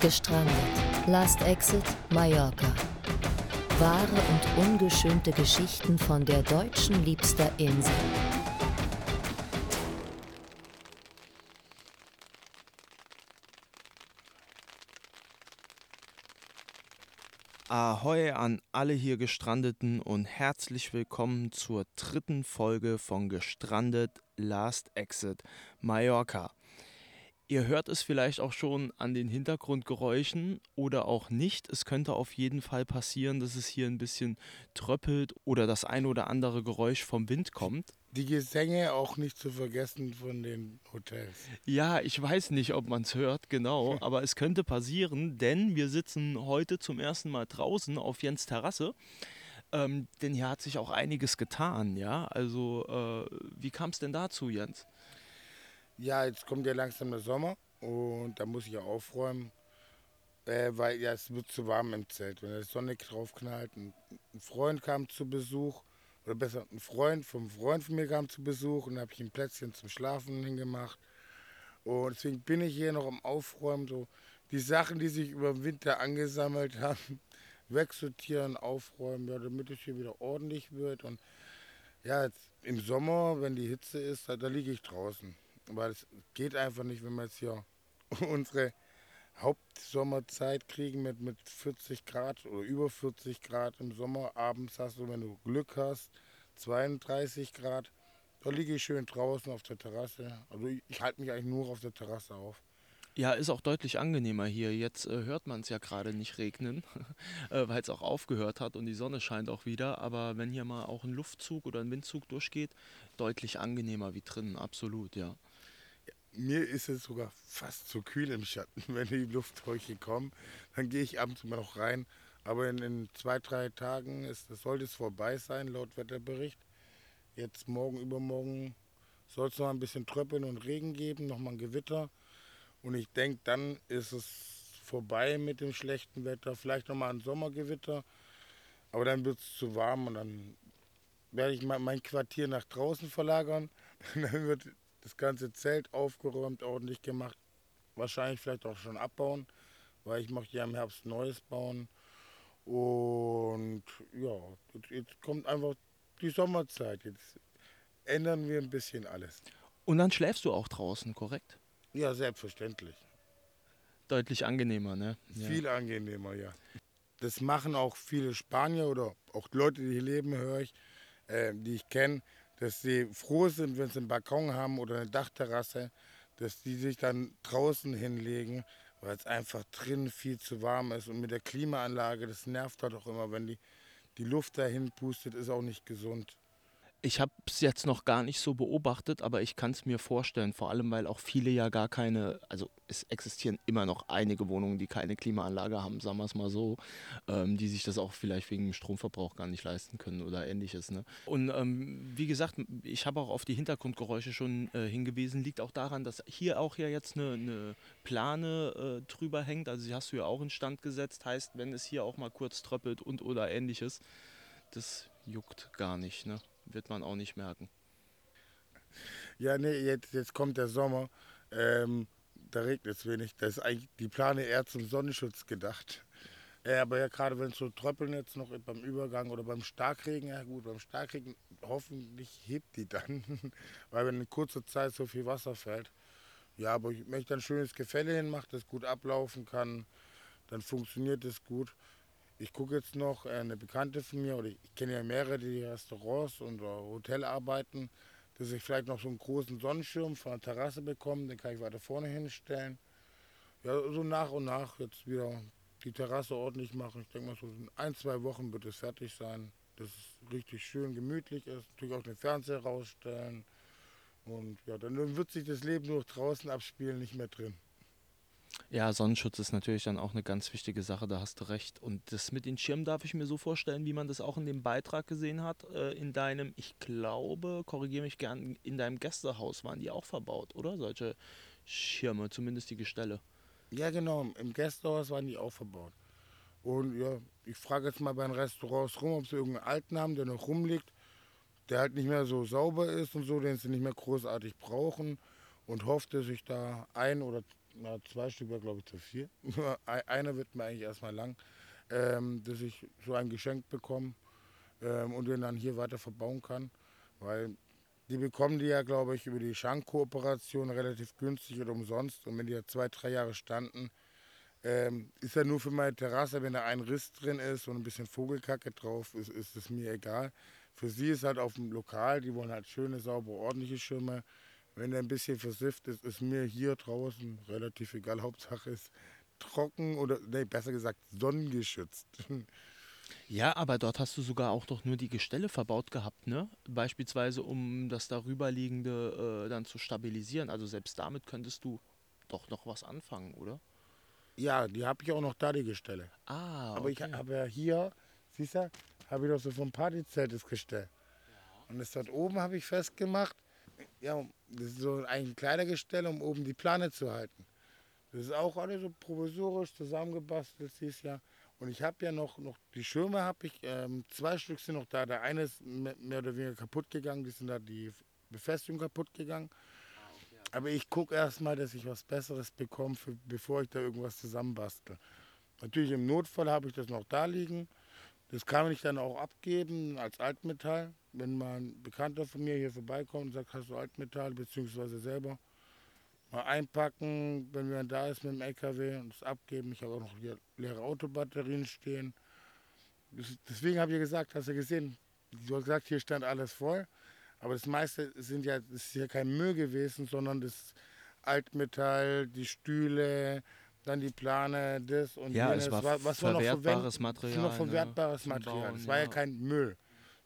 Gestrandet. Last Exit Mallorca. Wahre und ungeschönte Geschichten von der deutschen liebster Insel. Ahoi an alle hier Gestrandeten und herzlich willkommen zur dritten Folge von Gestrandet Last Exit Mallorca. Ihr hört es vielleicht auch schon an den Hintergrundgeräuschen oder auch nicht. Es könnte auf jeden Fall passieren, dass es hier ein bisschen tröppelt oder das ein oder andere Geräusch vom Wind kommt. Die Gesänge auch nicht zu vergessen von den Hotels. Ja, ich weiß nicht, ob man es hört, genau, aber es könnte passieren, denn wir sitzen heute zum ersten Mal draußen auf Jens Terrasse. Ähm, denn hier hat sich auch einiges getan, ja. Also, äh, wie kam es denn dazu, Jens? Ja, jetzt kommt ja langsam der Sommer und da muss ich ja aufräumen, äh, weil ja es wird zu warm im Zelt. Wenn die Sonne drauf knallt, ein, Freund kam zu Besuch, oder besser ein Freund vom Freund von mir kam zu Besuch und habe ich ein Plätzchen zum Schlafen hingemacht. Und deswegen bin ich hier noch am Aufräumen, so die Sachen, die sich über den Winter angesammelt haben, wegsortieren, aufräumen, ja, damit es hier wieder ordentlich wird. Und ja, im Sommer, wenn die Hitze ist, da, da liege ich draußen. Weil es geht einfach nicht, wenn wir jetzt hier unsere Hauptsommerzeit kriegen mit, mit 40 Grad oder über 40 Grad im Sommer. Abends hast du, wenn du Glück hast, 32 Grad. Da liege ich schön draußen auf der Terrasse. Also ich, ich halte mich eigentlich nur auf der Terrasse auf. Ja, ist auch deutlich angenehmer hier. Jetzt äh, hört man es ja gerade nicht regnen, äh, weil es auch aufgehört hat und die Sonne scheint auch wieder. Aber wenn hier mal auch ein Luftzug oder ein Windzug durchgeht, deutlich angenehmer wie drinnen, absolut, ja. Mir ist es sogar fast zu kühl im Schatten, wenn die Luftheuche kommen. Dann gehe ich abends immer noch rein. Aber in, in zwei, drei Tagen ist, sollte es vorbei sein, laut Wetterbericht. Jetzt morgen, übermorgen soll es noch ein bisschen Tröppeln und Regen geben, nochmal ein Gewitter. Und ich denke, dann ist es vorbei mit dem schlechten Wetter. Vielleicht nochmal ein Sommergewitter. Aber dann wird es zu warm und dann werde ich mein Quartier nach draußen verlagern. dann wird das ganze Zelt aufgeräumt, ordentlich gemacht. Wahrscheinlich vielleicht auch schon abbauen, weil ich möchte ja im Herbst Neues bauen. Und ja, jetzt kommt einfach die Sommerzeit. Jetzt ändern wir ein bisschen alles. Und dann schläfst du auch draußen, korrekt? Ja, selbstverständlich. Deutlich angenehmer, ne? Ja. Viel angenehmer, ja. Das machen auch viele Spanier oder auch Leute, die hier leben, höre ich, äh, die ich kenne dass sie froh sind, wenn sie einen Balkon haben oder eine Dachterrasse, dass die sich dann draußen hinlegen, weil es einfach drin viel zu warm ist. Und mit der Klimaanlage, das nervt halt auch immer, wenn die, die Luft dahin pustet, ist auch nicht gesund. Ich habe es jetzt noch gar nicht so beobachtet, aber ich kann es mir vorstellen, vor allem weil auch viele ja gar keine, also es existieren immer noch einige Wohnungen, die keine Klimaanlage haben, sagen wir es mal so, ähm, die sich das auch vielleicht wegen Stromverbrauch gar nicht leisten können oder ähnliches. Ne? Und ähm, wie gesagt, ich habe auch auf die Hintergrundgeräusche schon äh, hingewiesen, liegt auch daran, dass hier auch ja jetzt eine, eine Plane äh, drüber hängt, also sie hast du ja auch in Stand gesetzt, heißt, wenn es hier auch mal kurz tröppelt und oder ähnliches, das juckt gar nicht. Ne? Wird man auch nicht merken. Ja, nee, jetzt, jetzt kommt der Sommer. Ähm, da regnet es wenig. Da ist eigentlich die Plane eher zum Sonnenschutz gedacht. Äh, aber ja, gerade wenn es so tröppeln jetzt noch beim Übergang oder beim Starkregen, ja gut, beim Starkregen hoffentlich hebt die dann, weil wenn in kurzer Zeit so viel Wasser fällt. Ja, aber ich möchte ein schönes Gefälle hin, macht das gut ablaufen kann, dann funktioniert es gut. Ich gucke jetzt noch äh, eine Bekannte von mir, oder ich kenne ja mehrere, die Restaurants und Hotel arbeiten, dass ich vielleicht noch so einen großen Sonnenschirm von der Terrasse bekomme, den kann ich weiter vorne hinstellen. Ja, so nach und nach jetzt wieder die Terrasse ordentlich machen. Ich denke mal, so in ein, zwei Wochen wird es fertig sein, dass es richtig schön gemütlich ist. Natürlich auch den Fernseher rausstellen. Und ja, dann wird sich das Leben nur draußen abspielen, nicht mehr drin. Ja, Sonnenschutz ist natürlich dann auch eine ganz wichtige Sache, da hast du recht. Und das mit den Schirmen darf ich mir so vorstellen, wie man das auch in dem Beitrag gesehen hat, äh, in deinem, ich glaube, korrigiere mich gern, in deinem Gästehaus waren die auch verbaut, oder? Solche Schirme, zumindest die Gestelle. Ja, genau, im Gästehaus waren die auch verbaut. Und ja, ich frage jetzt mal bei den Restaurants rum, ob sie irgendeinen alten haben, der noch rumliegt, der halt nicht mehr so sauber ist und so, den sie nicht mehr großartig brauchen und hoffe, dass ich da ein oder na, zwei Stück wäre glaube ich zu viel. Einer wird mir eigentlich erstmal lang, ähm, dass ich so ein Geschenk bekomme ähm, und den dann hier weiter verbauen kann. Weil die bekommen die ja, glaube ich, über die Schankkooperation relativ günstig oder umsonst. Und wenn die ja zwei, drei Jahre standen, ähm, ist ja nur für meine Terrasse, wenn da ein Riss drin ist und ein bisschen Vogelkacke drauf ist, ist es mir egal. Für sie ist halt auf dem Lokal, die wollen halt schöne, saubere, ordentliche Schirme. Wenn der ein bisschen versifft ist, ist mir hier draußen relativ egal. Hauptsache ist trocken oder, nee, besser gesagt, sonnengeschützt. Ja, aber dort hast du sogar auch doch nur die Gestelle verbaut gehabt, ne? Beispielsweise, um das darüberliegende äh, dann zu stabilisieren. Also selbst damit könntest du doch noch was anfangen, oder? Ja, die habe ich auch noch da, die Gestelle. Ah, Aber ich habe ja hier, siehst du, habe ich doch so vom Partyzelt das Gestell. Und das dort oben habe ich festgemacht. Ja, das ist so ein Kleidergestell, um oben die Plane zu halten. Das ist auch alles so provisorisch zusammengebastelt, siehst ja. Und ich habe ja noch, noch die Schirme habe ich, ähm, zwei Stück sind noch da. Der eine ist mehr oder weniger kaputt gegangen, die sind da die Befestigung kaputt gegangen. Aber ich gucke erstmal, dass ich was Besseres bekomme, bevor ich da irgendwas zusammenbastel. Natürlich im Notfall habe ich das noch da liegen. Das kann ich dann auch abgeben als Altmetall. Wenn mal ein Bekannter von mir hier vorbeikommt und sagt, hast du Altmetall, beziehungsweise selber mal einpacken, wenn man da ist mit dem LKW und es abgeben. Ich habe auch noch hier leere Autobatterien stehen. Deswegen habe ich gesagt, hast du gesehen, du hast gesagt, hier stand alles voll. Aber das meiste sind ja, das ist ja kein Müll gewesen, sondern das Altmetall, die Stühle, dann die Plane, das und ja, jenes. Es war was, was verwertbares war noch Material. Noch verwertbares ne? Material. Es war ja, ja kein Müll.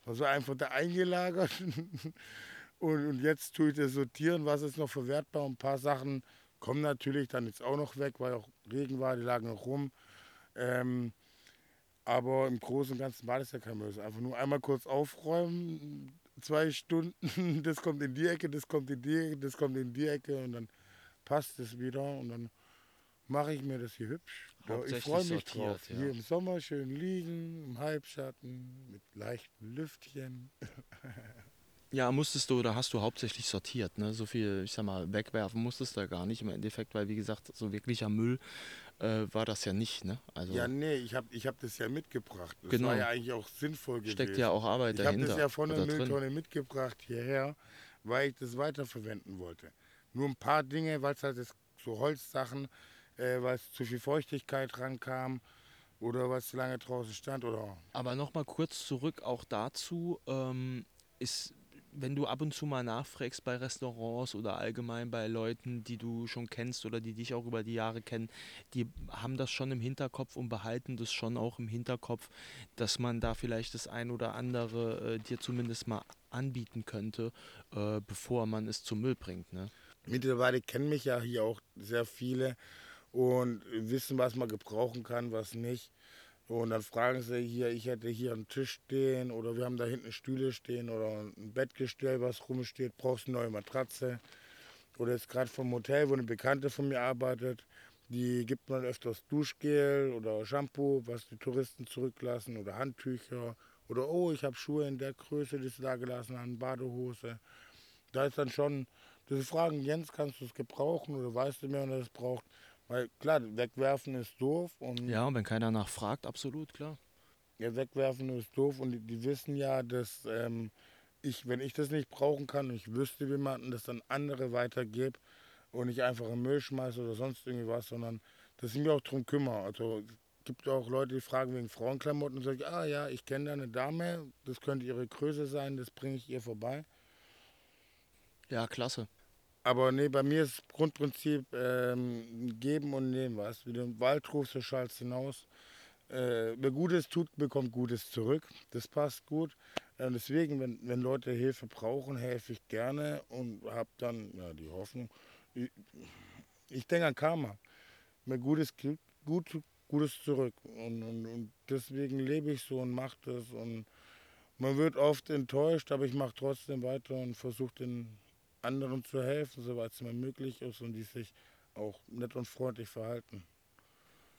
Es war so einfach da eingelagert. und, und, jetzt tue ich das sortieren, was ist noch verwertbar. Und ein paar Sachen kommen natürlich dann jetzt auch noch weg, weil auch Regen war, die lagen noch rum. Ähm, aber im Großen und Ganzen war das ja kein Müll. Einfach nur einmal kurz aufräumen, zwei Stunden, das kommt in die Ecke, das kommt in die Ecke, das kommt in die Ecke und dann passt es wieder und dann mache ich mir das hier hübsch. Ich freue mich sortiert, drauf. Ja. Hier im Sommer schön liegen, im Halbschatten, mit leichten Lüftchen. Ja, musstest du oder hast du hauptsächlich sortiert, ne? So viel, ich sag mal, wegwerfen musstest du gar nicht im Endeffekt, weil wie gesagt, so wirklicher Müll äh, war das ja nicht, ne? Also ja, nee, ich habe ich hab das ja mitgebracht. Das genau. war ja eigentlich auch sinnvoll gewesen. Steckt ja auch Arbeit ich dahinter. Ich habe das ja von der Mülltonne drin. mitgebracht hierher, weil ich das weiterverwenden wollte. Nur ein paar Dinge, weil es halt das, so Holzsachen, äh, weil zu viel Feuchtigkeit rankam oder was zu lange draußen stand oder. Aber nochmal kurz zurück auch dazu, ähm, ist wenn du ab und zu mal nachfragst bei Restaurants oder allgemein bei Leuten, die du schon kennst oder die dich auch über die Jahre kennen, die haben das schon im Hinterkopf und behalten das schon auch im Hinterkopf, dass man da vielleicht das ein oder andere äh, dir zumindest mal anbieten könnte, äh, bevor man es zum Müll bringt. Ne? Mittlerweile kennen mich ja hier auch sehr viele und wissen, was man gebrauchen kann, was nicht. Und dann fragen sie hier, ich hätte hier einen Tisch stehen oder wir haben da hinten Stühle stehen oder ein Bettgestell, was rumsteht, brauchst eine neue Matratze. Oder jetzt gerade vom Hotel, wo eine Bekannte von mir arbeitet, die gibt man öfters Duschgel oder Shampoo, was die Touristen zurücklassen oder Handtücher. Oder oh, ich habe Schuhe in der Größe, die sie da gelassen haben, Badehose. Da ist dann schon, diese Fragen, Jens, kannst du es gebrauchen oder weißt du mir, wenn er es braucht? Weil klar, wegwerfen ist doof. Und ja, und wenn keiner nachfragt, absolut, klar. Ja, wegwerfen ist doof und die, die wissen ja, dass ähm, ich, wenn ich das nicht brauchen kann und ich wüsste jemanden, das dann andere weitergebe und nicht einfach im Müll schmeiße oder sonst irgendwie was, sondern dass ich mich auch darum kümmere. Also es gibt auch Leute, die fragen wegen Frauenklamotten und sagen, ah ja, ich kenne da eine Dame, das könnte ihre Größe sein, das bringe ich ihr vorbei. Ja, klasse. Aber nee, bei mir ist das Grundprinzip ähm, geben und nehmen was. Wie du im Wald rufst, du schallst hinaus. Äh, wer Gutes tut, bekommt Gutes zurück. Das passt gut. Äh, deswegen, wenn, wenn Leute Hilfe brauchen, helfe ich gerne und habe dann ja, die Hoffnung. Ich, ich denke an Karma. Wer Gutes gibt, gut, Gutes zurück. Und, und, und deswegen lebe ich so und mache das. Und man wird oft enttäuscht, aber ich mache trotzdem weiter und versuche den anderen zu helfen, soweit es mir möglich ist und die sich auch nett und freundlich verhalten.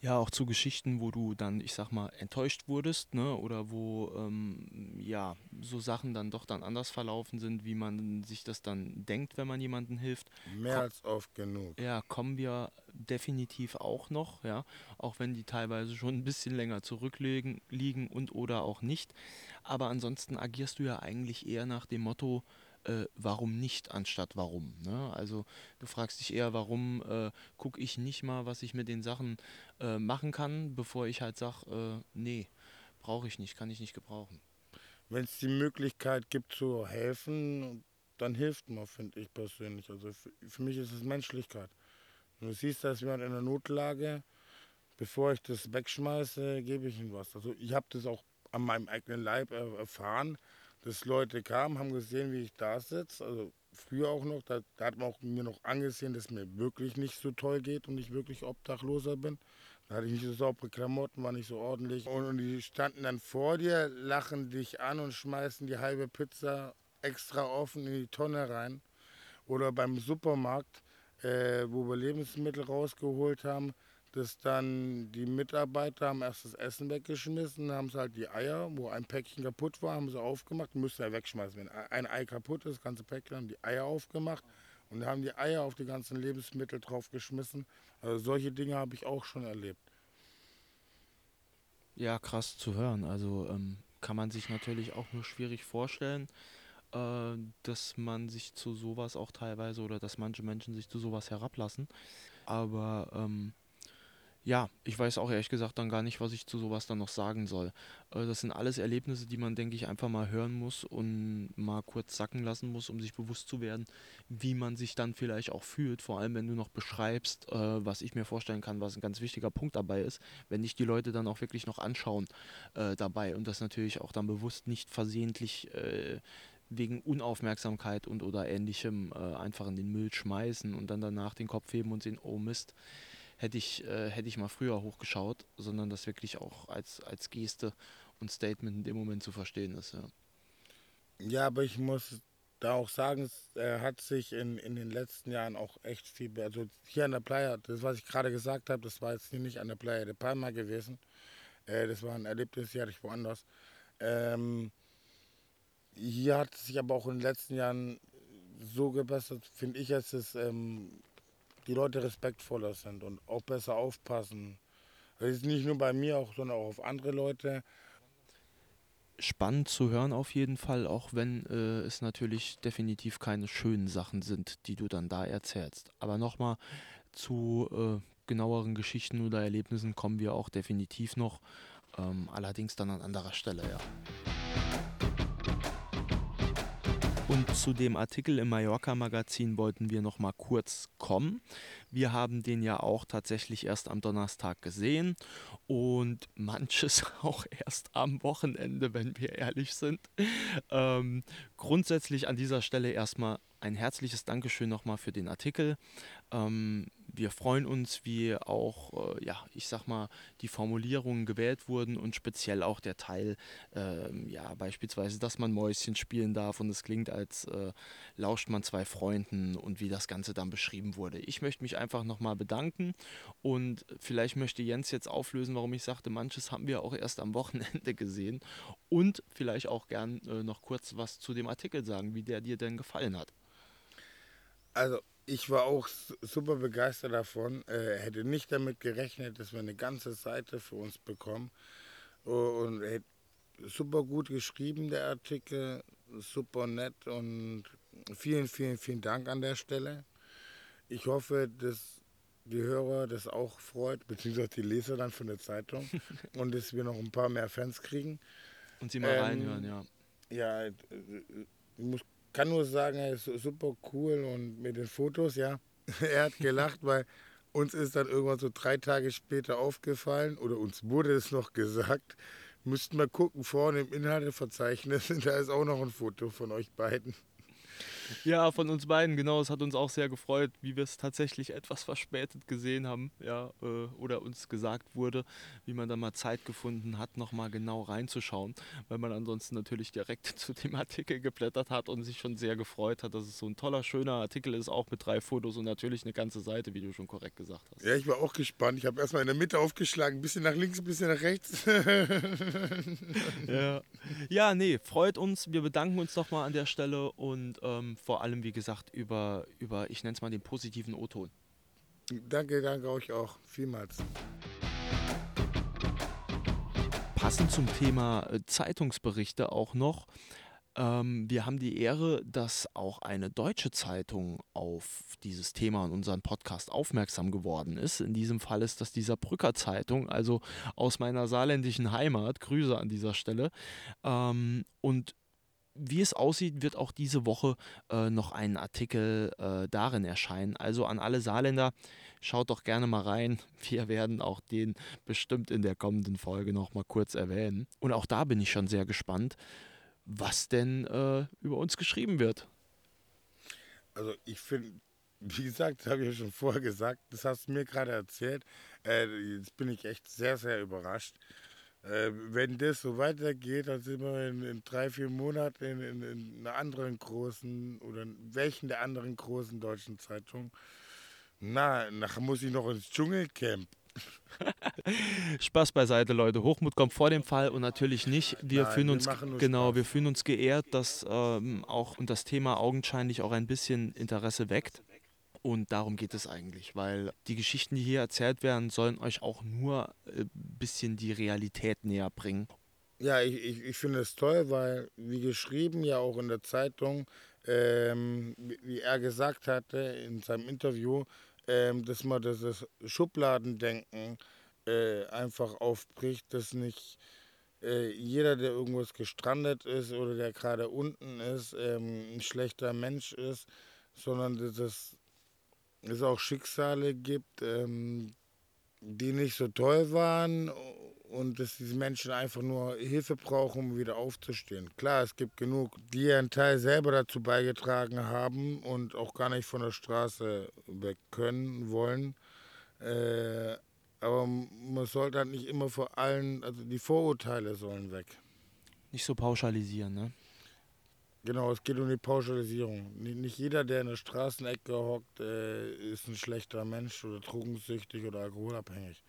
Ja, auch zu Geschichten, wo du dann, ich sag mal, enttäuscht wurdest, ne? Oder wo ähm, ja so Sachen dann doch dann anders verlaufen sind, wie man sich das dann denkt, wenn man jemandem hilft. Mehr Ko als oft genug. Ja, kommen wir definitiv auch noch, ja, auch wenn die teilweise schon ein bisschen länger zurückliegen liegen und oder auch nicht. Aber ansonsten agierst du ja eigentlich eher nach dem Motto, äh, warum nicht, anstatt warum. Ne? Also du fragst dich eher, warum äh, gucke ich nicht mal, was ich mit den Sachen äh, machen kann, bevor ich halt sage, äh, nee, brauche ich nicht, kann ich nicht gebrauchen. Wenn es die Möglichkeit gibt zu helfen, dann hilft man, finde ich persönlich. Also für, für mich ist es Menschlichkeit. Du siehst, dass jemand in einer Notlage, bevor ich das wegschmeiße, gebe ich ihm was. Also ich habe das auch an meinem eigenen Leib erfahren, dass Leute kamen, haben gesehen, wie ich da sitze. Also früher auch noch, da, da, hat man auch mir noch angesehen, dass mir wirklich nicht so toll geht und ich wirklich Obdachloser bin. Da hatte ich nicht so saubere Klamotten, war nicht so ordentlich. Und, und die standen dann vor dir, lachen dich an und schmeißen die halbe Pizza extra offen in die Tonne rein. Oder beim Supermarkt, äh, wo wir Lebensmittel rausgeholt haben, dass dann die Mitarbeiter haben erst das Essen weggeschmissen, haben sie halt die Eier, wo ein Päckchen kaputt war, haben sie aufgemacht, müssen ja wegschmeißen. Wenn ein Ei kaputt ist, das ganze Päckchen, haben die Eier aufgemacht und haben die Eier auf die ganzen Lebensmittel draufgeschmissen. Also solche Dinge habe ich auch schon erlebt. Ja, krass zu hören. Also ähm, kann man sich natürlich auch nur schwierig vorstellen, äh, dass man sich zu sowas auch teilweise oder dass manche Menschen sich zu sowas herablassen. Aber ähm, ja, ich weiß auch ehrlich gesagt dann gar nicht, was ich zu sowas dann noch sagen soll. Äh, das sind alles Erlebnisse, die man, denke ich, einfach mal hören muss und mal kurz sacken lassen muss, um sich bewusst zu werden, wie man sich dann vielleicht auch fühlt. Vor allem, wenn du noch beschreibst, äh, was ich mir vorstellen kann, was ein ganz wichtiger Punkt dabei ist, wenn dich die Leute dann auch wirklich noch anschauen äh, dabei und das natürlich auch dann bewusst nicht versehentlich wegen Unaufmerksamkeit und oder ähnlichem äh, einfach in den Müll schmeißen und dann danach den Kopf heben und sehen, oh Mist, hätte ich, äh, hätte ich mal früher hochgeschaut, sondern das wirklich auch als, als Geste und Statement in dem Moment zu verstehen ist. Ja, ja aber ich muss da auch sagen, es äh, hat sich in, in den letzten Jahren auch echt viel, also hier an der Playa, das was ich gerade gesagt habe, das war jetzt nicht an der Playa de Palma gewesen, äh, das war ein Erlebnis, die hatte ich woanders. Ähm, hier hat sich aber auch in den letzten Jahren so gebessert, finde ich, dass es ähm, die Leute respektvoller sind und auch besser aufpassen. Das ist nicht nur bei mir, auch, sondern auch auf andere Leute. Spannend zu hören auf jeden Fall, auch wenn äh, es natürlich definitiv keine schönen Sachen sind, die du dann da erzählst. Aber nochmal zu äh, genaueren Geschichten oder Erlebnissen kommen wir auch definitiv noch, ähm, allerdings dann an anderer Stelle, ja. Und zu dem Artikel im Mallorca-Magazin wollten wir noch mal kurz kommen. Wir haben den ja auch tatsächlich erst am Donnerstag gesehen und manches auch erst am Wochenende, wenn wir ehrlich sind. Ähm, grundsätzlich an dieser Stelle erstmal ein herzliches Dankeschön nochmal für den Artikel. Ähm, wir freuen uns, wie auch, äh, ja, ich sag mal, die Formulierungen gewählt wurden und speziell auch der Teil, äh, ja, beispielsweise, dass man Mäuschen spielen darf und es klingt, als äh, lauscht man zwei Freunden und wie das Ganze dann beschrieben wurde. Ich möchte mich einfach nochmal bedanken und vielleicht möchte Jens jetzt auflösen, warum ich sagte, manches haben wir auch erst am Wochenende gesehen und vielleicht auch gern äh, noch kurz was zu dem Artikel sagen, wie der dir denn gefallen hat. Also ich war auch super begeistert davon. Äh, hätte nicht damit gerechnet, dass wir eine ganze Seite für uns bekommen. Und äh, super gut geschrieben, der Artikel. Super nett und vielen, vielen, vielen Dank an der Stelle. Ich hoffe, dass die Hörer das auch freut, beziehungsweise die Leser dann von der Zeitung und dass wir noch ein paar mehr Fans kriegen. Und sie mal ähm, reinhören, ja. Ja, äh, ich muss kann nur sagen, er ist super cool und mit den Fotos, ja, er hat gelacht, weil uns ist dann irgendwann so drei Tage später aufgefallen oder uns wurde es noch gesagt, müssten wir gucken, vorne im Inhalteverzeichnis, da ist auch noch ein Foto von euch beiden. Ja, von uns beiden, genau. Es hat uns auch sehr gefreut, wie wir es tatsächlich etwas verspätet gesehen haben, ja, äh, oder uns gesagt wurde, wie man da mal Zeit gefunden hat, nochmal genau reinzuschauen, weil man ansonsten natürlich direkt zu dem Artikel geblättert hat und sich schon sehr gefreut hat, dass es so ein toller, schöner Artikel ist, auch mit drei Fotos und natürlich eine ganze Seite, wie du schon korrekt gesagt hast. Ja, ich war auch gespannt. Ich habe erstmal in der Mitte aufgeschlagen, ein bisschen nach links, ein bisschen nach rechts. ja. ja, nee, freut uns. Wir bedanken uns nochmal an der Stelle und ähm, vor allem, wie gesagt, über, über ich nenne es mal den positiven O-Ton. Danke, danke euch auch. Vielmals. Passend zum Thema äh, Zeitungsberichte auch noch. Ähm, wir haben die Ehre, dass auch eine deutsche Zeitung auf dieses Thema und unseren Podcast aufmerksam geworden ist. In diesem Fall ist das die Saarbrücker Zeitung, also aus meiner saarländischen Heimat. Grüße an dieser Stelle. Ähm, und wie es aussieht, wird auch diese Woche äh, noch ein Artikel äh, darin erscheinen. Also an alle Saarländer, schaut doch gerne mal rein. Wir werden auch den bestimmt in der kommenden Folge noch mal kurz erwähnen. Und auch da bin ich schon sehr gespannt was denn äh, über uns geschrieben wird. Also ich finde, wie gesagt, das habe ich ja schon vorher gesagt, das hast du mir gerade erzählt. Äh, jetzt bin ich echt sehr, sehr überrascht. Äh, wenn das so weitergeht, dann sind wir in, in drei, vier Monaten in, in, in, einer anderen großen oder in welchen der anderen großen deutschen Zeitungen. Na, nachher muss ich noch ins Dschungelcamp. Spaß beiseite, Leute. Hochmut kommt vor dem Fall und natürlich nicht. Wir Nein, fühlen wir uns nur genau, Spaß. wir fühlen uns geehrt, dass ähm, auch und das Thema augenscheinlich auch ein bisschen Interesse weckt. Und darum geht es eigentlich, weil die Geschichten, die hier erzählt werden, sollen euch auch nur ein bisschen die Realität näher bringen. Ja, ich, ich, ich finde es toll, weil, wie geschrieben, ja auch in der Zeitung, ähm, wie, er gesagt hatte in seinem Interview, ähm, dass man das, das Schubladendenken äh, einfach aufbricht, dass nicht äh, jeder, der irgendwas gestrandet ist oder der gerade unten ist, ähm, ein schlechter Mensch ist, sondern dass es, es auch Schicksale gibt, ähm, die nicht so toll waren und dass diese Menschen einfach nur Hilfe brauchen, um wieder aufzustehen. Klar, es gibt genug, die einen Teil selber dazu beigetragen haben und auch gar nicht von der Straße weg können wollen. Äh, aber man sollte halt nicht immer vor allen, also die Vorurteile sollen weg. Nicht so pauschalisieren, ne? Genau, es geht um die Pauschalisierung. Nicht, jeder, der in der Straßenecke hockt, äh, ist ein schlechter Mensch oder drogensüchtig oder alkoholabhängig.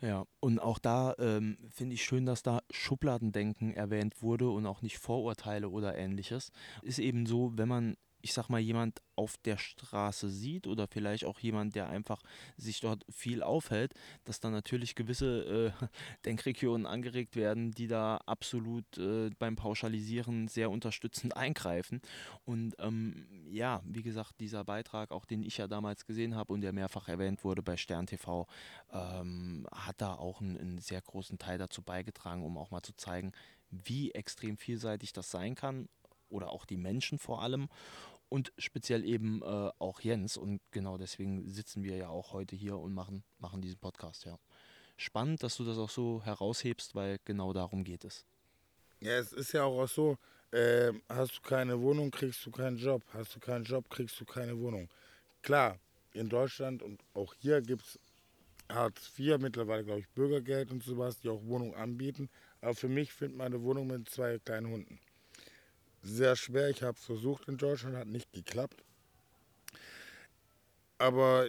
Ja, und auch da ähm, finde ich schön, dass da Schubladendenken erwähnt wurde und auch nicht Vorurteile oder ähnliches. Ist eben so, wenn man, ich sag mal, jemand auf der Straße sieht oder vielleicht auch jemand, der einfach sich dort viel aufhält, dass dann natürlich gewisse äh, Denkregionen angeregt werden, die da absolut äh, beim Pauschalisieren sehr unterstützend eingreifen. Und ähm, ja, wie gesagt, dieser Beitrag, auch den ich ja damals gesehen habe und der mehrfach erwähnt wurde bei Stern TV, ähm, hat da auch einen, einen sehr großen Teil dazu beigetragen, um auch mal zu zeigen, wie extrem vielseitig das sein kann oder auch die Menschen vor allem und speziell eben äh, auch Jens. Und genau deswegen sitzen wir ja auch heute hier und machen, machen diesen Podcast, ja. Spannend, dass du das auch so heraushebst, weil genau darum geht es. Ja, es ist ja auch so, äh, hast du keine Wohnung, kriegst du keinen Job. Hast du keinen Job, kriegst du keine Wohnung. Klar, in Deutschland und auch hier gibt es Hartz IV, mittlerweile glaube ich Bürgergeld und sowas, die auch Wohnungen anbieten. Aber für mich findet man eine Wohnung mit zwei kleinen Hunden. Sehr schwer, ich habe es versucht in Deutschland, hat nicht geklappt. Aber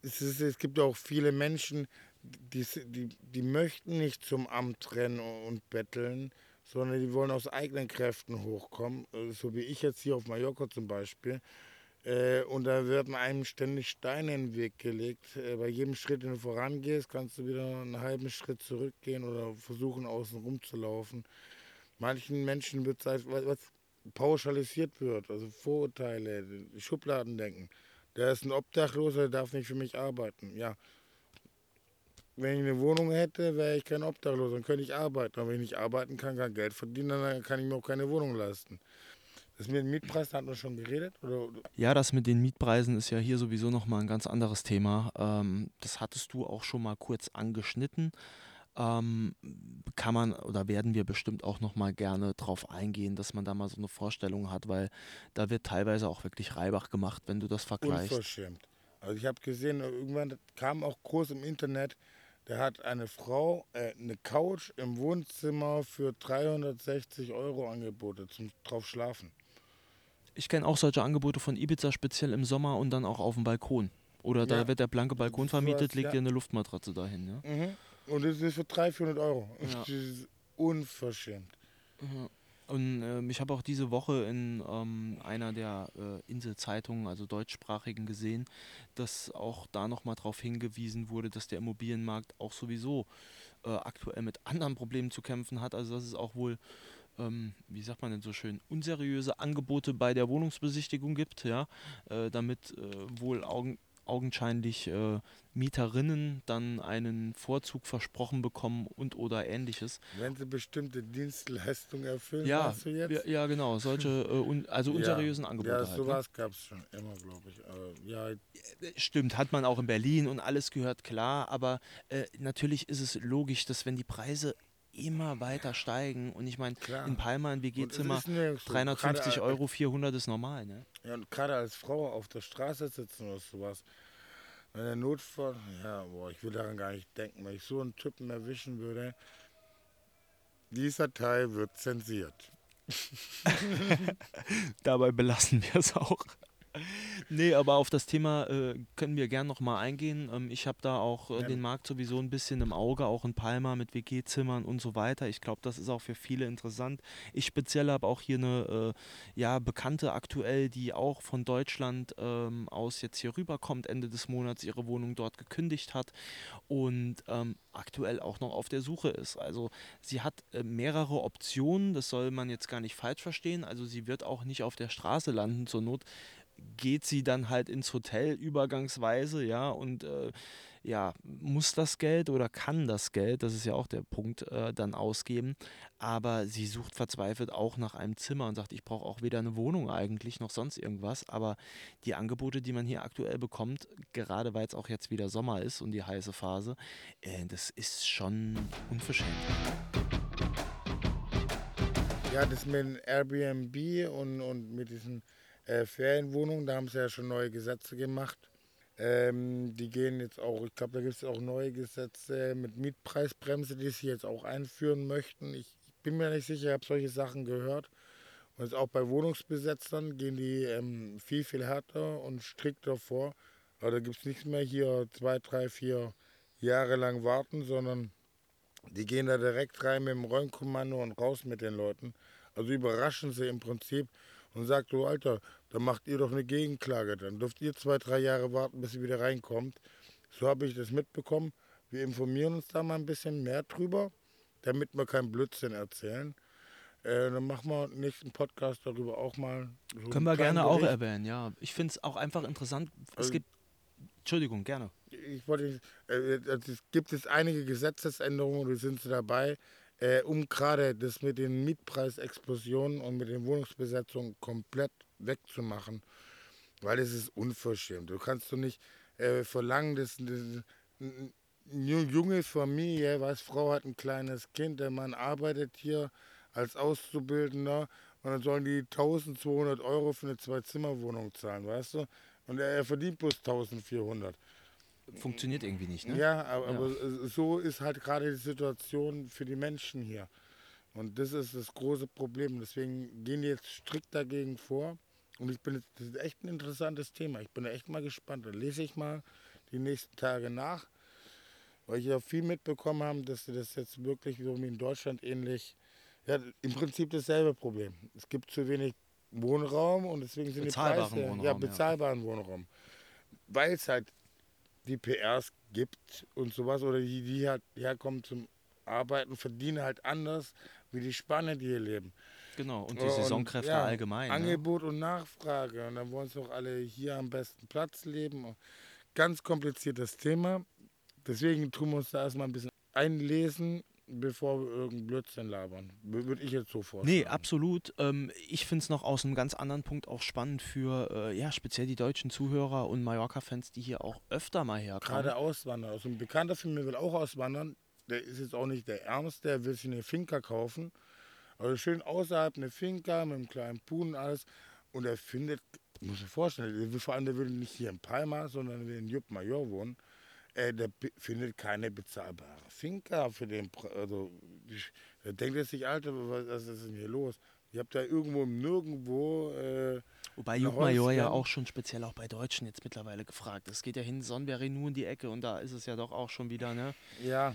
es, ist, es gibt auch viele Menschen, die, die, die möchten nicht zum Amt rennen und betteln, sondern die wollen aus eigenen Kräften hochkommen, äh, so wie ich jetzt hier auf Mallorca zum Beispiel. Äh, und da werden einem ständig Steine in den Weg gelegt. Äh, bei jedem Schritt, den du vorangehst, kannst du wieder einen halben Schritt zurückgehen oder versuchen, außen rum zu laufen. Manchen Menschen wird es was, pauschalisiert wird, also Vorurteile, Schubladendenken. Der ist ein Obdachloser, der darf nicht für mich arbeiten. Ja, wenn ich eine Wohnung hätte, wäre ich kein Obdachloser, dann könnte ich arbeiten. Aber wenn ich nicht arbeiten kann, kein Geld verdienen, dann kann ich mir auch keine Wohnung leisten. Das mit dem Mietpreis, da hat man schon geredet? Oder? Ja, das mit den Mietpreisen ist ja hier sowieso nochmal ein ganz anderes Thema. Ähm, das hattest du auch schon mal kurz angeschnitten. Ähm, kann man oder werden wir bestimmt auch nochmal gerne drauf eingehen, dass man da mal so eine Vorstellung hat, weil da wird teilweise auch wirklich Reibach gemacht, wenn du das vergleichst. Unverschämt. Also ich habe gesehen, irgendwann kam auch groß im Internet, der hat eine Frau äh, eine Couch im Wohnzimmer für 360 Euro angeboten zum drauf schlafen. Ich kenne auch solche Angebote von Ibiza speziell im Sommer und dann auch auf dem Balkon. Oder da Ja. wird der blanke Balkon vermietet, legt ja. dir eine Luftmatratze dahin. Ja? Mhm. Und das ist für 300, 400 Euro. Ja. Das ist unverschämt. Und ähm, ich habe auch diese Woche in ähm, einer der äh, Inselzeitungen, also deutschsprachigen, gesehen, dass auch da nochmal darauf hingewiesen wurde, dass der Immobilienmarkt auch sowieso äh, aktuell mit anderen Problemen zu kämpfen hat. Also dass es auch wohl, ähm, wie sagt man denn so schön, unseriöse Angebote bei der Wohnungsbesichtigung gibt, ja, äh, damit äh, wohl Augen, augenscheinlich äh, Mieterinnen dann einen Vorzug versprochen bekommen und oder ähnliches. Wenn sie bestimmte Dienstleistungen erfüllen, ja, ja, ja, genau, solche äh, un, also unseriösen ja, Angebote. Ja, halt, sowas ne? gab es schon immer, glaube ich. Aber, ja, Äh, Stimmt, hat man auch in Berlin und alles gehört, klar, aber äh, natürlich ist es logisch, dass wenn die Preise immer weiter steigen und ich meine, in Palma ein WG-Zimmer ist nirgends so. 350 Gerade, Euro, 400 ist normal, ne? Ja, und gerade als Frau auf der Straße sitzen oder sowas. Wenn der Notfall, ja, boah, ich will daran gar nicht denken, wenn ich so einen Typen erwischen würde. Dieser Teil wird zensiert. Dabei belassen wir es auch. Nee, aber auf das Thema äh, können wir gern nochmal eingehen. Ähm, ich habe da auch äh, Ja. den Markt sowieso ein bisschen im Auge, auch in Palma mit WG-Zimmern und so weiter. Ich glaube, das ist auch für viele interessant. Ich speziell habe auch hier eine äh, ja, Bekannte aktuell, die auch von Deutschland ähm, aus jetzt hier rüberkommt, Ende des Monats ihre Wohnung dort gekündigt hat und ähm, aktuell auch noch auf der Suche ist. Also sie hat äh, mehrere Optionen, das soll man jetzt gar nicht falsch verstehen. Also sie wird auch nicht auf der Straße landen, zur Not geht sie dann halt ins Hotel übergangsweise, ja, und äh, ja, muss das Geld oder kann das Geld, das ist ja auch der Punkt, äh, dann ausgeben. Aber sie sucht verzweifelt auch nach einem Zimmer und sagt, ich brauche auch weder eine Wohnung eigentlich noch sonst irgendwas. Aber die Angebote, die man hier aktuell bekommt, gerade weil es auch jetzt wieder Sommer ist und die heiße Phase, äh, das ist schon unverschämt. Ja, das mit Airbnb und, und mit diesen äh, Ferienwohnungen, da haben sie ja schon neue Gesetze gemacht. Ähm, die gehen jetzt auch, ich glaube, da gibt es auch neue Gesetze mit Mietpreisbremse, die sie jetzt auch einführen möchten. Ich, ich bin mir nicht sicher, ich habe solche Sachen gehört. Und jetzt auch bei Wohnungsbesetzern gehen die ähm, viel, viel härter und strikter vor. Aber da gibt es nichts mehr hier zwei, drei, vier Jahre lang warten, sondern die gehen da direkt rein mit dem Räumkommando und raus mit den Leuten. Also überraschen sie im Prinzip und sagt, du Alter, dann macht ihr doch eine Gegenklage. Dann dürft ihr zwei, drei Jahre warten, bis ihr wieder reinkommt. So habe ich das mitbekommen. Wir informieren uns da mal ein bisschen mehr drüber, damit wir keinen Blödsinn erzählen. Äh, dann machen wir nächsten Podcast darüber auch mal. So Können wir gerne auch Bericht. erwähnen, ja. Ich finde es auch einfach interessant. Es Also- gibt. Entschuldigung, gerne. ich wollte, äh, also es gibt jetzt einige Gesetzesänderungen, die sind so dabei, äh, um gerade das mit den Mietpreisexplosionen und mit den Wohnungsbesetzungen komplett wegzumachen, weil es ist unverschämt. Du kannst doch nicht äh, verlangen, dass, eine junge Familie, weiß, Frau hat ein kleines Kind, der Mann arbeitet hier als Auszubildender und dann sollen die 1200 Euro für eine Zwei-Zimmer-Wohnung zahlen, weißt du? Und er, er verdient bloß 1400. Funktioniert irgendwie nicht, ne? Ja, aber, aber so ist halt gerade die Situation für die Menschen hier. Und das ist das große Problem. Deswegen gehen die jetzt strikt dagegen vor. Und ich bin, das ist echt ein interessantes Thema. Ich bin echt mal gespannt. Da lese ich mal die nächsten Tage nach. Weil ich ja viel mitbekommen habe, dass sie das jetzt wirklich so wie in Deutschland ähnlich, ja, im Prinzip dasselbe Problem. Es gibt zu wenig Wohnraum und deswegen sind die Preise, Wohnraum, ja, ja. bezahlbaren Wohnraum. Weil es halt die PRs gibt und sowas oder die, die halt herkommen zum Arbeiten, verdienen halt anders wie die Spanier, die hier leben. Genau, und die Und, Saisonkräfte ja, allgemein. Ne? Angebot und Nachfrage und dann wollen sie auch alle hier am besten Platz leben. Ganz kompliziertes Thema. Deswegen tun wir uns da erstmal ein bisschen einlesen, bevor wir irgendeinen Blödsinn labern. Würde ich jetzt so vorstellen. Nee, absolut. Ähm, ich finde es noch aus einem ganz anderen Punkt auch spannend für äh, ja, speziell die deutschen Zuhörer und Mallorca-Fans, die hier auch öfter mal herkommen. Gerade Auswanderer. Also ein Bekannter von mir will auch auswandern. Der ist jetzt auch nicht der Ärmste, der will sich eine Finca kaufen. Also schön außerhalb eine Finca mit einem kleinen Pool und alles. Und er findet, muss ich vorstellen, der will, vor allem der will nicht hier in Palma, sondern er in Jupp Major wohnen. Äh, der findet keine bezahlbare Finca für den. Pre- Also, da denkt er sich, Alter, was, was ist denn hier los? Ich habe da irgendwo im Nirgendwo. Äh, Wobei Juckmajor ja auch schon speziell auch bei Deutschen jetzt mittlerweile gefragt. Es geht ja hin, Sonnenberry nur in die Ecke und da ist es ja doch auch schon wieder, ne? Ja.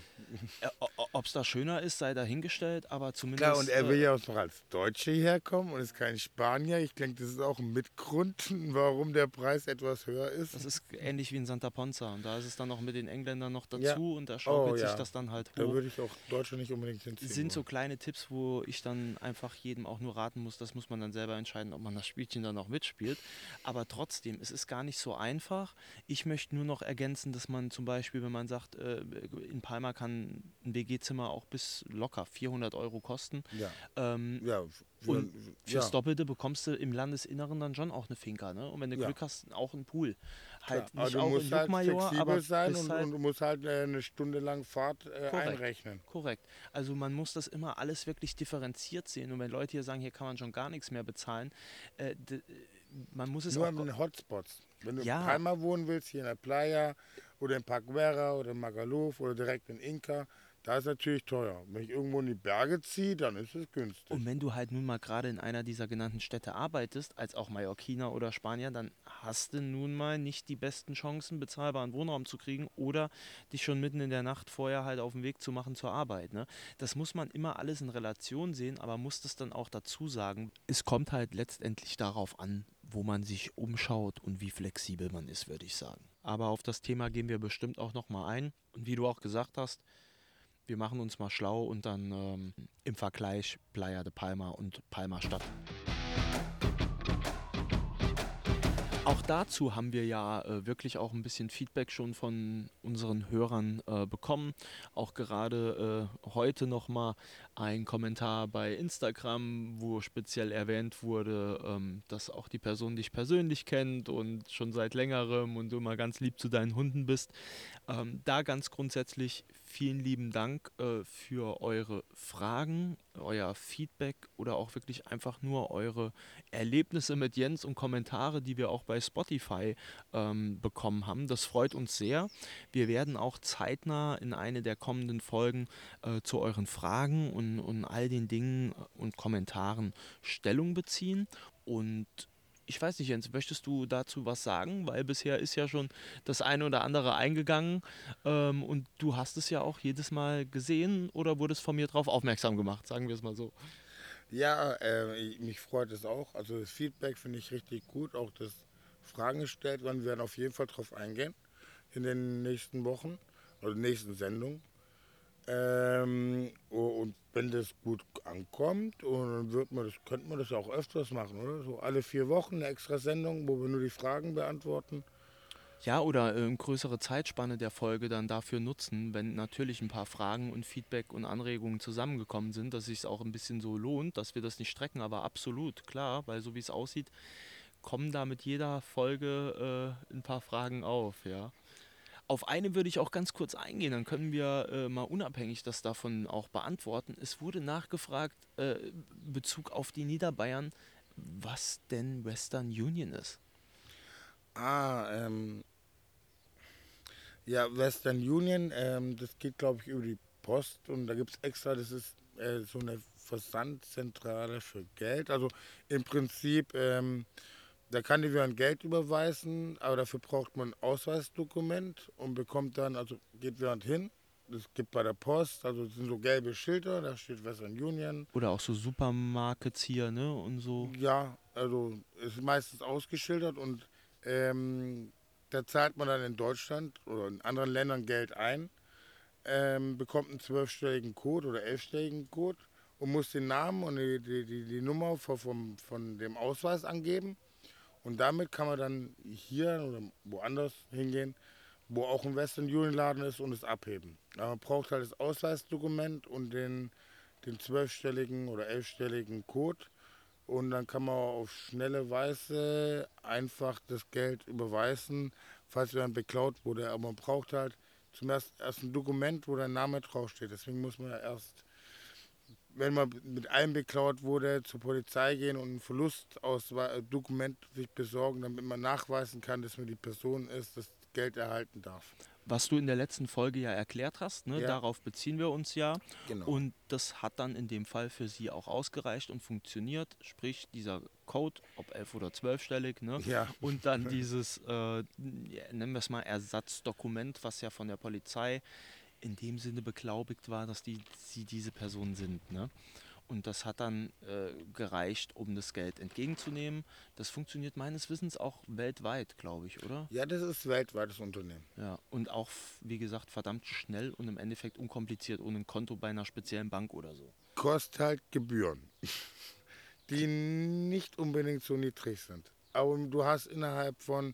Äh, Ob es da schöner ist, sei dahingestellt, aber zumindest. Klar, und er will äh, ja auch noch als Deutsche herkommen und ist kein Spanier. Ich denke, das ist auch ein Mitgrund, warum der Preis etwas höher ist. Das ist ähnlich wie in Santa Ponza und da ist es dann noch mit den Engländern noch dazu ja. und da schaukelt oh, ja. sich das dann halt hoch. Da würde ich auch Deutschland nicht unbedingt hinziehen. Das sind so kleine Tipps, wo ich dann einfach jedem auch nur raten muss, das muss man dann selber entscheiden, ob man das Spielchen dann noch mitspielt. Aber trotzdem, es ist gar nicht so einfach. Ich möchte nur noch ergänzen, dass man zum Beispiel, wenn man sagt, äh, in Palma kann ein WG-Zimmer auch bis locker 400 Euro kosten. Ja. Ähm, ja und fürs ja. Doppelte bekommst du im Landesinneren dann schon auch eine Finca. Ne? Und wenn du ja. Glück hast, auch einen Pool. Halt Klar, nicht auch in Juckmajor, halt aber sein und, halt und, du musst halt eine Stunde lang Fahrt äh, korrekt, einrechnen. Korrekt. Also man muss das immer alles wirklich differenziert sehen. Und wenn Leute hier sagen, hier kann man schon gar nichts mehr bezahlen, äh, man muss es Nur auch... an den Hotspots. Wenn du ja. in Palma wohnen willst, hier in der Playa oder in Paguera oder in Magaluf oder direkt in Inca, da ist natürlich teuer. Wenn ich irgendwo in die Berge ziehe, dann ist es günstig. Und wenn du halt nun mal gerade in einer dieser genannten Städte arbeitest, als auch Mallorquiner oder Spanier, dann hast du nun mal nicht die besten Chancen, bezahlbaren Wohnraum zu kriegen oder dich schon mitten in der Nacht vorher halt auf den Weg zu machen zur Arbeit. Ne? Das muss man immer alles in Relation sehen, aber muss das dann auch dazu sagen. Es kommt halt letztendlich darauf an, wo man sich umschaut und wie flexibel man ist, würde ich sagen. Aber auf das Thema gehen wir bestimmt auch nochmal ein. Und wie du auch gesagt hast, wir machen uns mal schlau und dann ähm, im Vergleich Playa de Palma und Palma Stadt. Auch dazu haben wir ja äh, wirklich auch ein bisschen Feedback schon von unseren Hörern äh, bekommen. Auch gerade äh, heute nochmal ein Kommentar bei Instagram, wo speziell erwähnt wurde, ähm, dass auch die Person dich persönlich kennt und schon seit längerem und du immer ganz lieb zu deinen Hunden bist. Ähm, da ganz grundsätzlich vielen lieben Dank äh, für eure Fragen, euer Feedback oder auch wirklich einfach nur eure Erlebnisse mit Jens und Kommentare, die wir auch bei Spotify ähm, bekommen haben. Das freut uns sehr. Wir werden auch zeitnah in eine der kommenden Folgen äh, zu euren Fragen und, und all den Dingen und Kommentaren Stellung beziehen. Und ich weiß nicht, Jens, möchtest du dazu was sagen? Weil bisher ist ja schon das eine oder andere eingegangen ähm, und du hast es ja auch jedes Mal gesehen oder wurdest von mir darauf aufmerksam gemacht, sagen wir es mal so. Ja, äh, mich freut es auch. Also das Feedback finde ich richtig gut, auch dass Fragen gestellt werden. Wir werden auf jeden Fall darauf eingehen in den nächsten Wochen oder nächsten Sendungen. Ähm, und wenn das gut ankommt, und wird man das, könnte man das auch öfters machen, oder? So alle vier Wochen eine extra Sendung, wo wir nur die Fragen beantworten. Ja, oder äh, größere Zeitspanne der Folge dann dafür nutzen, wenn natürlich ein paar Fragen und Feedback und Anregungen zusammengekommen sind, dass sich es auch ein bisschen so lohnt, dass wir das nicht strecken, aber absolut, klar, weil so wie es aussieht, kommen da mit jeder Folge äh, ein paar Fragen auf, ja. Auf eine würde ich auch ganz kurz eingehen, dann können wir äh, mal unabhängig das davon auch beantworten. Es wurde nachgefragt, äh, Bezug auf die Niederbayern, was denn Western Union ist. Ah, ähm, ja, Western Union, ähm, das geht glaube ich über die Post und da gibt es extra, das ist äh, so eine Versandzentrale für Geld. Also im Prinzip ähm, da kann die wieder Geld überweisen, aber dafür braucht man ein Ausweisdokument und bekommt dann, also geht während hin. Das gibt bei der Post, also sind so gelbe Schilder, da steht Western Union. Oder auch so Supermarkets hier, ne? Und so. Ja, also ist meistens ausgeschildert und ähm, da zahlt man dann in Deutschland oder in anderen Ländern Geld ein, ähm, bekommt einen zwölfstelligen Code oder elfstelligen Code und muss den Namen und die, die, die, die Nummer von, von, von dem Ausweis angeben. Und damit kann man dann hier oder woanders hingehen, wo auch ein Western Union Laden ist und es abheben. Aber man braucht halt das Ausweisdokument und den, den zwölfstelligen oder elfstelligen Code. Und dann kann man auf schnelle Weise einfach das Geld überweisen, falls dann beklaut wurde. Aber man braucht halt zum ersten erst ein Dokument, wo der Name draufsteht. Deswegen muss man ja erst wenn man mit allem beklaut wurde, zur Polizei gehen und ein Verlustausdokument sich besorgen, damit man nachweisen kann, dass man die Person ist, das Geld erhalten darf. was du in der letzten Folge ja erklärt hast, ne? Ja. darauf beziehen wir uns ja. Genau. Und das hat dann in dem Fall für sie auch ausgereicht und funktioniert. Sprich, dieser Code, ob 11 oder 12-stellig, ne? ja, Und dann dieses, äh, nennen wir es mal, Ersatzdokument, was ja von der Polizei in dem Sinne beglaubigt war, dass die, sie diese Person sind. Ne? Und das hat dann äh, gereicht, um das Geld entgegenzunehmen. Das funktioniert meines Wissens auch weltweit, glaube ich, oder? ja, das ist weltweites Unternehmen. Ja. Und auch, wie gesagt, verdammt schnell und im Endeffekt unkompliziert, ohne ein Konto bei einer speziellen Bank oder so. Kostet halt Gebühren, die nicht unbedingt so niedrig sind. Aber du hast innerhalb von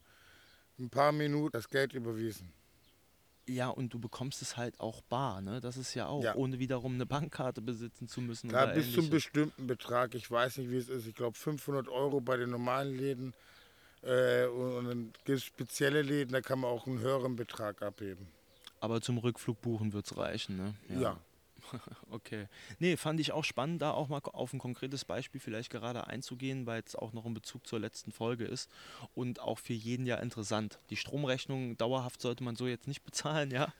ein paar Minuten das Geld überwiesen. Ja, und du bekommst es halt auch bar, ne? Das ist ja auch, Ja. ohne wiederum eine Bankkarte besitzen zu müssen. Oder bis zum ähnliches. bestimmten Betrag. Ich weiß nicht, wie es ist. Ich glaube 500 Euro bei den normalen Läden. Äh, und und dann gibt es spezielle Läden, da kann man auch einen höheren Betrag abheben. Aber zum Rückflug buchen wird es reichen, ne? Ja. Okay. Nee, fand ich auch spannend, da auch mal auf ein konkretes Beispiel vielleicht gerade einzugehen, weil es auch noch in Bezug zur letzten Folge ist und auch für jeden ja interessant. Die Stromrechnung dauerhaft sollte man so jetzt nicht bezahlen, ja.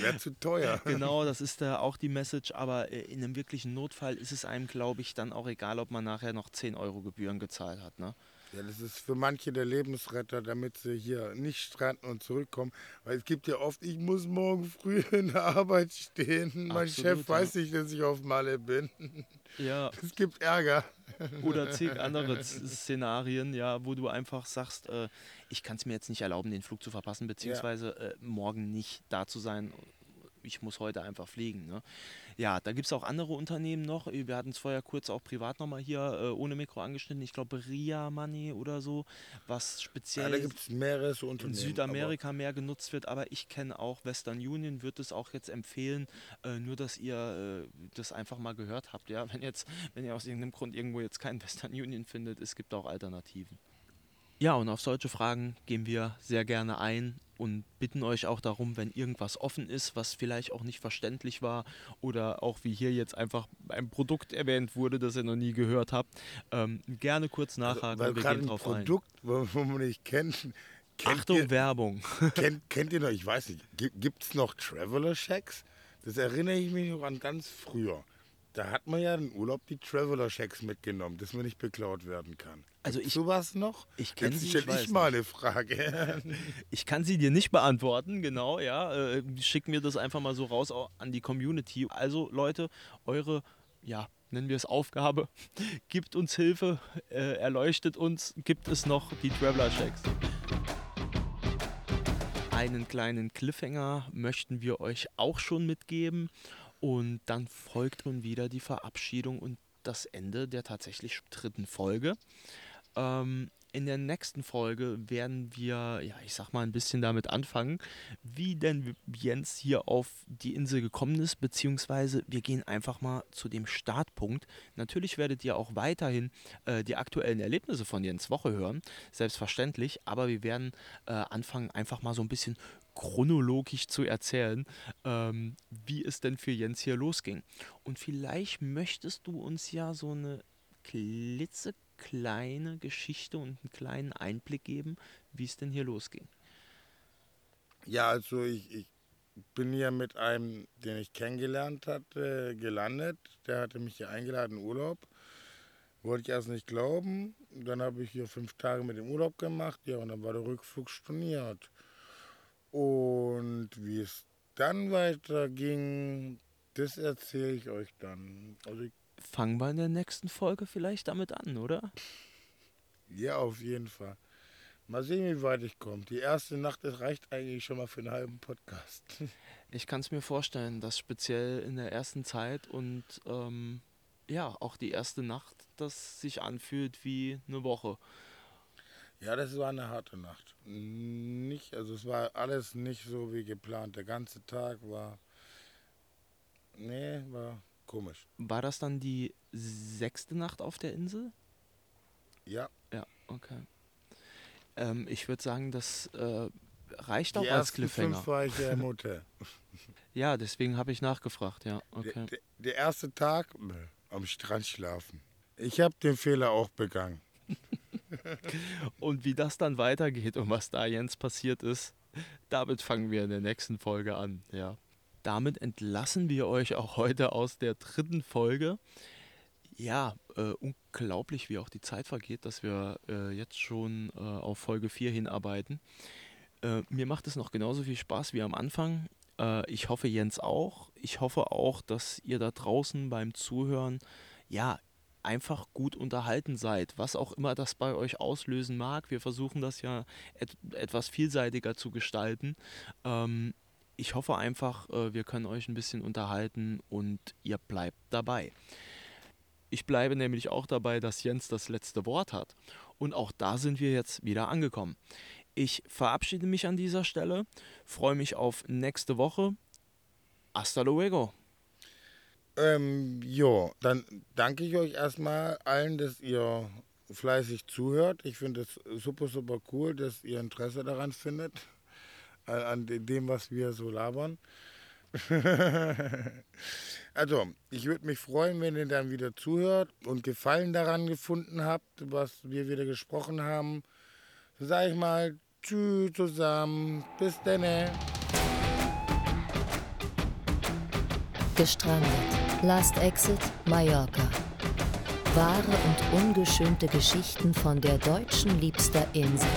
Wäre zu teuer. Genau, das ist da auch die Message, aber äh, in einem wirklichen Notfall ist es einem, glaube ich, dann auch egal, ob man nachher noch 10 Euro Gebühren gezahlt hat, ne? Ja, das ist für manche der Lebensretter, damit sie hier nicht stranden und zurückkommen. Weil es gibt ja oft, ich muss morgen früh in der Arbeit stehen. Mein Absolut, Chef weiß nicht, dass ich auf Malle bin. Ja, Es gibt Ärger. oder zig andere Szenarien, ja, wo du einfach sagst, äh, ich kann es mir jetzt nicht erlauben, den Flug zu verpassen, beziehungsweise äh, morgen nicht da zu sein. Ich muss heute einfach fliegen. Ne? Ja, da gibt es auch andere Unternehmen noch. Wir hatten es vorher kurz auch privat nochmal hier äh, ohne Mikro angeschnitten. Ich glaube, Ria Money oder so, was Ja, speziell es mehrere so in. Südamerika mehr genutzt wird, aber ich kenne auch Western Union, würde es auch jetzt empfehlen, äh, nur dass ihr äh, das einfach mal gehört habt, ja, wenn jetzt, wenn ihr aus irgendeinem Grund irgendwo jetzt kein Western Union findet, es gibt auch Alternativen. Ja, und auf solche Fragen gehen wir sehr gerne ein und bitten euch auch darum, wenn irgendwas offen ist, was vielleicht auch nicht verständlich war oder auch wie hier jetzt einfach ein Produkt erwähnt wurde, das ihr noch nie gehört habt, ähm, gerne kurz Aber, nachhaken, weil und wir gehen ein drauf ein. Produkt, wo, wo man nicht kennt. Kennt Achtung, ihr, Werbung. kennt, kennt ihr noch, ich weiß nicht, gibt es noch Traveler Checks? Das erinnere ich mich noch an ganz früher. Da hat man ja im Urlaub die Traveler Checks mitgenommen, dass man nicht beklaut werden kann. Also ich- sowas noch? ich kenn Jetzt sie, ich stelle weiß ich mal eine Frage. Ich kann sie dir nicht beantworten, genau, ja. Äh, schick mir das einfach mal so raus au- an die Community. Also, Leute, eure, ja, nennen wir es Aufgabe, gibt uns Hilfe, äh, erleuchtet uns, gibt es noch die Traveler-Checks. Einen kleinen Cliffhanger möchten wir euch auch schon mitgeben. Und dann folgt nun wieder die Verabschiedung und das Ende der tatsächlich dritten Folge. Ähm, in der nächsten Folge werden wir, ja, ich sag mal, ein bisschen damit anfangen, wie denn Jens hier auf die Insel gekommen ist, beziehungsweise wir gehen einfach mal zu dem Startpunkt. Natürlich werdet ihr auch weiterhin äh, die aktuellen Erlebnisse von Jens Woche hören, selbstverständlich, aber wir werden äh, anfangen, einfach mal so ein bisschen chronologisch zu erzählen, ähm, wie es denn für Jens hier losging. Und vielleicht möchtest du uns ja so eine klitzekleine Geschichte und einen kleinen Einblick geben, wie es denn hier losging. Ja, also ich, ich bin hier mit einem, den ich kennengelernt hatte, gelandet. Der hatte mich hier eingeladen in Urlaub. Wollte ich erst nicht glauben. Dann habe ich hier fünf Tage mit dem Urlaub gemacht. Ja, und dann war der Rückflug storniert. Und wie es dann weiterging, das erzähle ich euch dann. Also ich, Fangen wir in der nächsten Folge vielleicht damit an, oder? ja, auf jeden Fall. Mal sehen, wie weit ich komme. Die erste Nacht, das reicht eigentlich schon mal für einen halben Podcast. Ich kann es mir vorstellen, dass speziell in der ersten Zeit und ähm, ja, auch die erste Nacht, das sich anfühlt wie eine Woche. Ja, das war eine harte Nacht. Nicht, also es war alles nicht so wie geplant. Der ganze Tag war, nee, war komisch. War das dann die sechste Nacht auf der Insel? Ja, Ja, okay. Ähm, ich würde sagen, das äh, reicht auch die als Cliffhanger. fünf war ich ja im Hotel. Ja, deswegen habe ich nachgefragt, ja. Okay. der, der, der erste Tag nö, am Strand schlafen. Ich habe den Fehler auch begangen. Und wie das dann weitergeht und was da Jens passiert ist, damit fangen wir in der nächsten Folge an, ja. Damit entlassen wir euch auch heute aus der dritten Folge. Ja, äh, unglaublich, wie auch die Zeit vergeht, dass wir äh, jetzt schon äh, auf Folge 4 hinarbeiten. Äh, mir macht es noch genauso viel Spaß wie am Anfang. Äh, ich hoffe, Jens auch. Ich hoffe auch, dass ihr da draußen beim Zuhören, ja, einfach gut unterhalten seid, was auch immer das bei euch auslösen mag. Wir versuchen das ja et etwas vielseitiger zu gestalten. Ähm, ich hoffe einfach, äh, wir können euch ein bisschen unterhalten und ihr bleibt dabei. Ich bleibe nämlich auch dabei, dass Jens das letzte Wort hat. Und auch da sind wir jetzt wieder angekommen. Ich verabschiede mich an dieser Stelle, freue mich auf nächste Woche. Hasta luego. Ähm, jo, dann danke ich euch erstmal allen, dass ihr fleißig zuhört. Ich finde es super, super cool, dass ihr Interesse daran findet, an dem, was wir so labern. also, ich würde mich freuen, wenn ihr dann wieder zuhört und Gefallen daran gefunden habt, was wir wieder gesprochen haben. So sage ich mal, tschüss zusammen, bis dann. Gestrandet. Last Exit Mallorca. Wahre und ungeschönte Geschichten von der deutschen liebster Insel.